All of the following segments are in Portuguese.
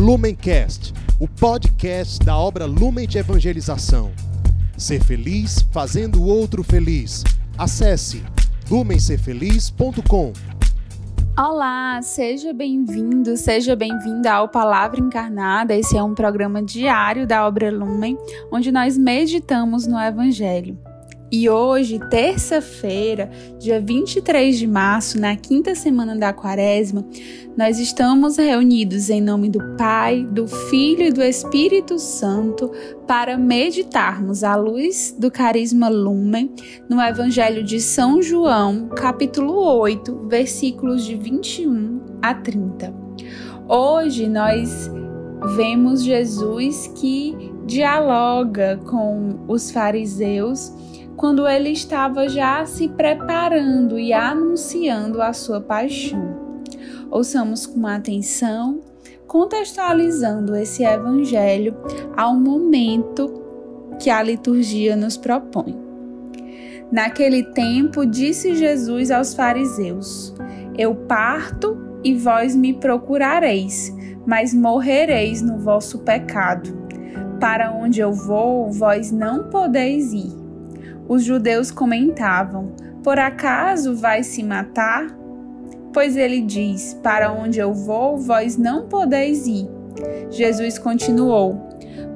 Lumencast, o podcast da obra Lumen de Evangelização. Ser feliz fazendo o outro feliz. Acesse lumencerfeliz.com. Olá, seja bem-vindo, seja bem-vinda ao Palavra Encarnada. Esse é um programa diário da obra Lumen, onde nós meditamos no Evangelho. E hoje, terça-feira, dia 23 de março, na quinta semana da quaresma, nós estamos reunidos em nome do Pai, do Filho e do Espírito Santo para meditarmos à luz do carisma Lumen no Evangelho de São João, capítulo 8, versículos de 21 a 30. Hoje nós vemos Jesus que dialoga com os fariseus quando ele estava já se preparando e anunciando a sua paixão. Ouçamos com atenção, contextualizando esse evangelho ao momento que a liturgia nos propõe. Naquele tempo, disse Jesus aos fariseus: Eu parto e vós me procurareis, mas morrereis no vosso pecado. Para onde eu vou, vós não podeis ir. Os judeus comentavam: Por acaso vai se matar? Pois ele diz: Para onde eu vou, vós não podeis ir. Jesus continuou: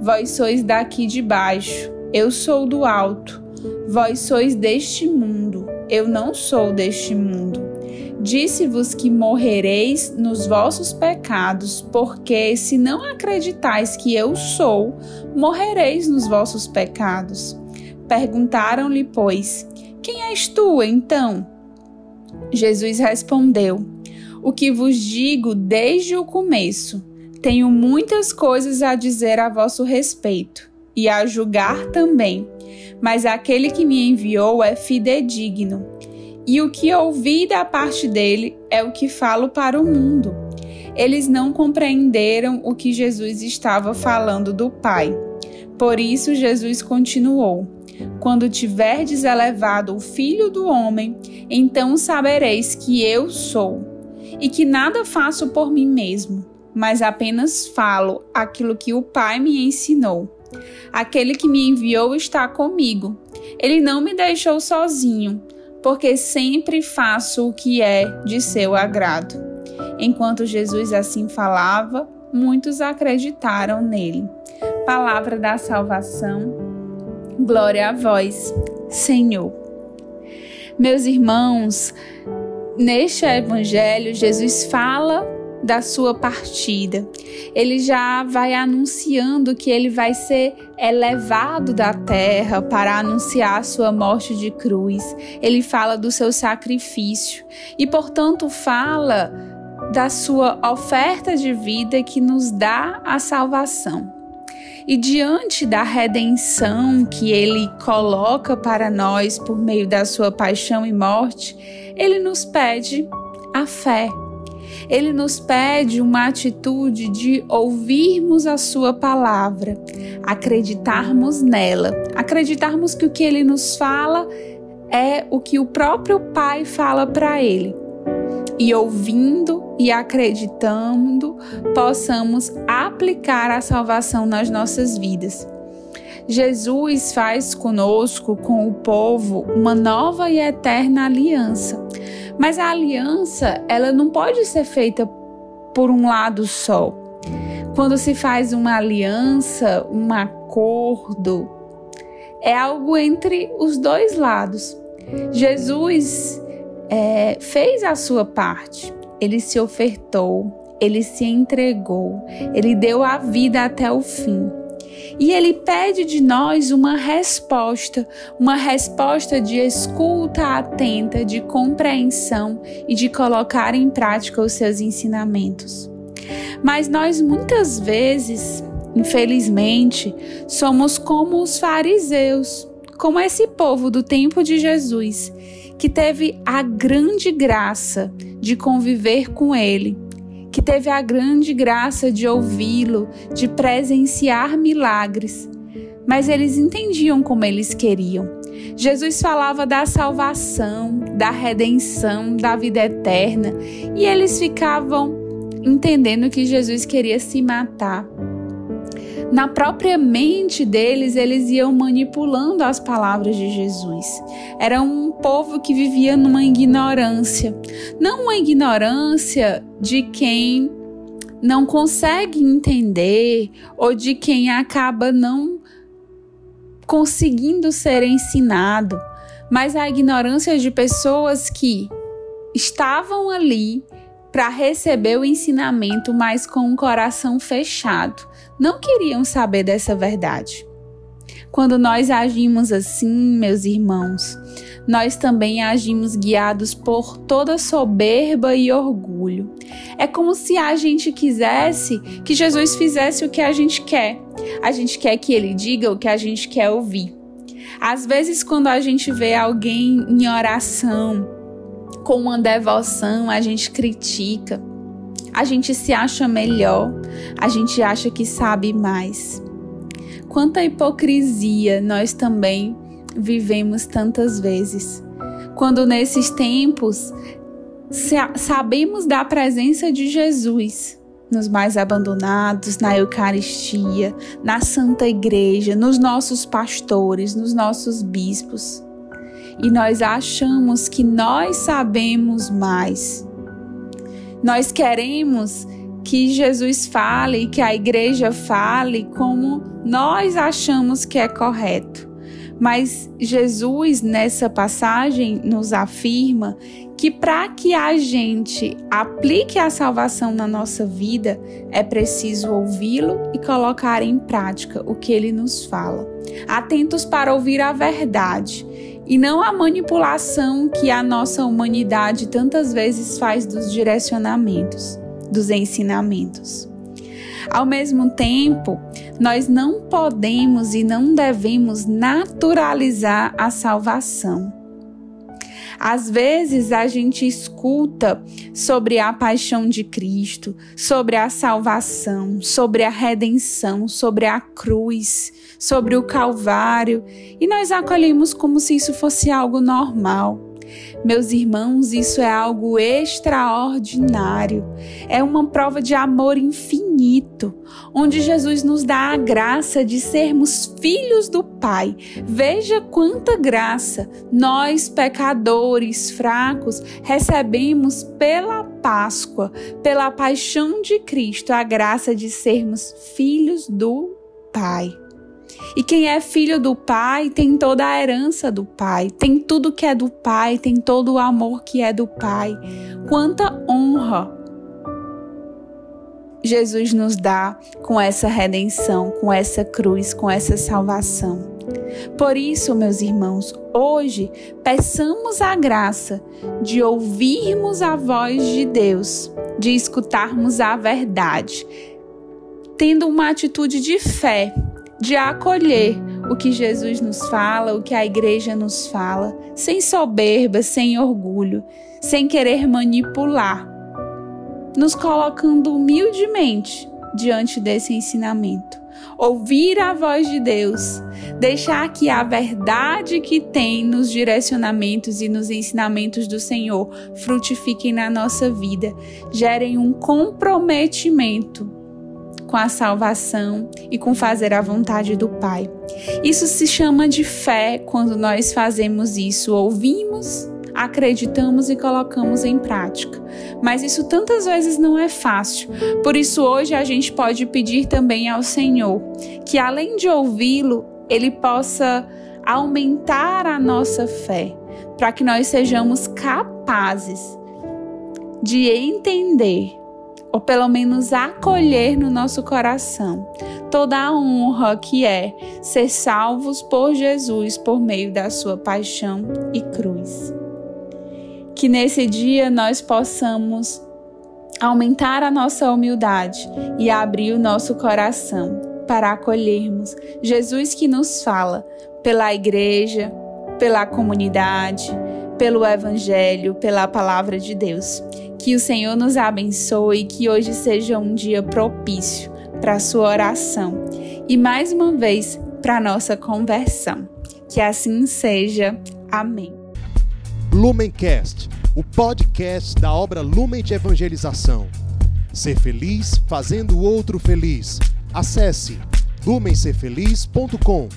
Vós sois daqui de baixo, eu sou do alto. Vós sois deste mundo, eu não sou deste mundo. Disse-vos que morrereis nos vossos pecados, porque se não acreditais que eu sou, morrereis nos vossos pecados. Perguntaram-lhe, pois, quem és tu, então? Jesus respondeu: O que vos digo desde o começo. Tenho muitas coisas a dizer a vosso respeito, e a julgar também. Mas aquele que me enviou é fidedigno, e o que ouvi da parte dele é o que falo para o mundo. Eles não compreenderam o que Jesus estava falando do Pai. Por isso, Jesus continuou: quando tiverdes elevado o Filho do Homem, então sabereis que eu sou, e que nada faço por mim mesmo, mas apenas falo aquilo que o Pai me ensinou. Aquele que me enviou está comigo. Ele não me deixou sozinho, porque sempre faço o que é de seu agrado. Enquanto Jesus assim falava, muitos acreditaram nele. Palavra da salvação Glória a vós, Senhor. Meus irmãos, neste evangelho, Jesus fala da sua partida. Ele já vai anunciando que ele vai ser elevado da terra para anunciar a sua morte de cruz. Ele fala do seu sacrifício e, portanto, fala da sua oferta de vida que nos dá a salvação. E diante da redenção que ele coloca para nós por meio da sua paixão e morte, ele nos pede a fé. Ele nos pede uma atitude de ouvirmos a Sua palavra, acreditarmos nela, acreditarmos que o que Ele nos fala é o que o próprio Pai fala para Ele e ouvindo e acreditando, possamos aplicar a salvação nas nossas vidas. Jesus faz conosco, com o povo, uma nova e eterna aliança. Mas a aliança, ela não pode ser feita por um lado só. Quando se faz uma aliança, um acordo, é algo entre os dois lados. Jesus é, fez a sua parte, ele se ofertou, ele se entregou, ele deu a vida até o fim. E ele pede de nós uma resposta, uma resposta de escuta atenta, de compreensão e de colocar em prática os seus ensinamentos. Mas nós muitas vezes, infelizmente, somos como os fariseus, como esse povo do tempo de Jesus, que teve a grande graça de conviver com Ele, que teve a grande graça de ouvi-lo, de presenciar milagres, mas eles entendiam como eles queriam. Jesus falava da salvação, da redenção, da vida eterna, e eles ficavam entendendo que Jesus queria se matar. Na própria mente deles, eles iam manipulando as palavras de Jesus. Era um povo que vivia numa ignorância. Não uma ignorância de quem não consegue entender ou de quem acaba não conseguindo ser ensinado, mas a ignorância de pessoas que estavam ali para receber o ensinamento, mas com o coração fechado. Não queriam saber dessa verdade. Quando nós agimos assim, meus irmãos, nós também agimos guiados por toda soberba e orgulho. É como se a gente quisesse que Jesus fizesse o que a gente quer. A gente quer que ele diga o que a gente quer ouvir. Às vezes, quando a gente vê alguém em oração, com uma devoção, a gente critica, a gente se acha melhor, a gente acha que sabe mais. Quanta hipocrisia nós também vivemos tantas vezes. Quando nesses tempos sabemos da presença de Jesus nos mais abandonados, na Eucaristia, na Santa Igreja, nos nossos pastores, nos nossos bispos. E nós achamos que nós sabemos mais. Nós queremos que Jesus fale, que a igreja fale como nós achamos que é correto. Mas Jesus, nessa passagem, nos afirma que para que a gente aplique a salvação na nossa vida, é preciso ouvi-lo e colocar em prática o que ele nos fala. Atentos para ouvir a verdade e não a manipulação que a nossa humanidade tantas vezes faz dos direcionamentos, dos ensinamentos. Ao mesmo tempo, nós não podemos e não devemos naturalizar a salvação. Às vezes a gente escuta sobre a paixão de Cristo, sobre a salvação, sobre a redenção, sobre a cruz, sobre o Calvário, e nós acolhemos como se isso fosse algo normal. Meus irmãos, isso é algo extraordinário. É uma prova de amor infinito, onde Jesus nos dá a graça de sermos filhos do Pai. Veja quanta graça nós, pecadores fracos, recebemos pela Páscoa, pela paixão de Cristo, a graça de sermos filhos do Pai. E quem é filho do Pai tem toda a herança do Pai, tem tudo que é do Pai, tem todo o amor que é do Pai. Quanta honra Jesus nos dá com essa redenção, com essa cruz, com essa salvação. Por isso, meus irmãos, hoje peçamos a graça de ouvirmos a voz de Deus, de escutarmos a verdade, tendo uma atitude de fé de acolher o que Jesus nos fala, o que a igreja nos fala, sem soberba, sem orgulho, sem querer manipular, nos colocando humildemente diante desse ensinamento. Ouvir a voz de Deus, deixar que a verdade que tem nos direcionamentos e nos ensinamentos do Senhor frutifiquem na nossa vida, gerem um comprometimento com a salvação e com fazer a vontade do Pai. Isso se chama de fé quando nós fazemos isso, ouvimos, acreditamos e colocamos em prática. Mas isso tantas vezes não é fácil. Por isso hoje a gente pode pedir também ao Senhor que além de ouvi-lo, ele possa aumentar a nossa fé, para que nós sejamos capazes de entender ou pelo menos acolher no nosso coração toda a honra que é ser salvos por Jesus por meio da sua paixão e cruz. Que nesse dia nós possamos aumentar a nossa humildade e abrir o nosso coração para acolhermos Jesus que nos fala pela igreja, pela comunidade, pelo Evangelho, pela palavra de Deus. Que o Senhor nos abençoe e que hoje seja um dia propício para a sua oração e mais uma vez para a nossa conversão. Que assim seja. Amém. Lumencast, o podcast da obra Lumen de Evangelização. Ser feliz fazendo o outro feliz. Acesse lumencerfeliz.com.